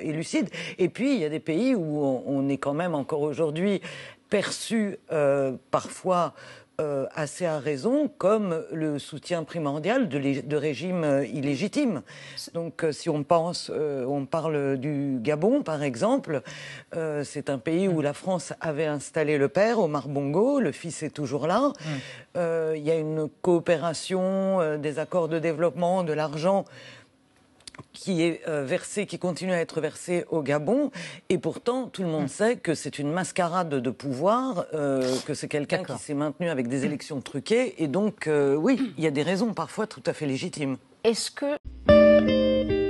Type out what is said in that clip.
et lucide. Et puis, il y a des pays où on, est quand même encore aujourd'hui perçu euh, parfois euh, assez à raison comme le soutien primordial de, de régimes euh, illégitimes. Donc si on pense, on parle du Gabon par exemple, c'est un pays où la France avait installé le père, Omar Bongo, le fils est toujours là. Mm. Il y a une coopération, des accords de développement, de l'argent qui est euh, versé, qui continue à être versé au Gabon, et pourtant tout le monde sait que c'est une mascarade de pouvoir, euh, que c'est quelqu'un qui s'est maintenu avec des élections truquées, et donc euh, oui, il y a des raisons parfois tout à fait légitimes. Est-ce que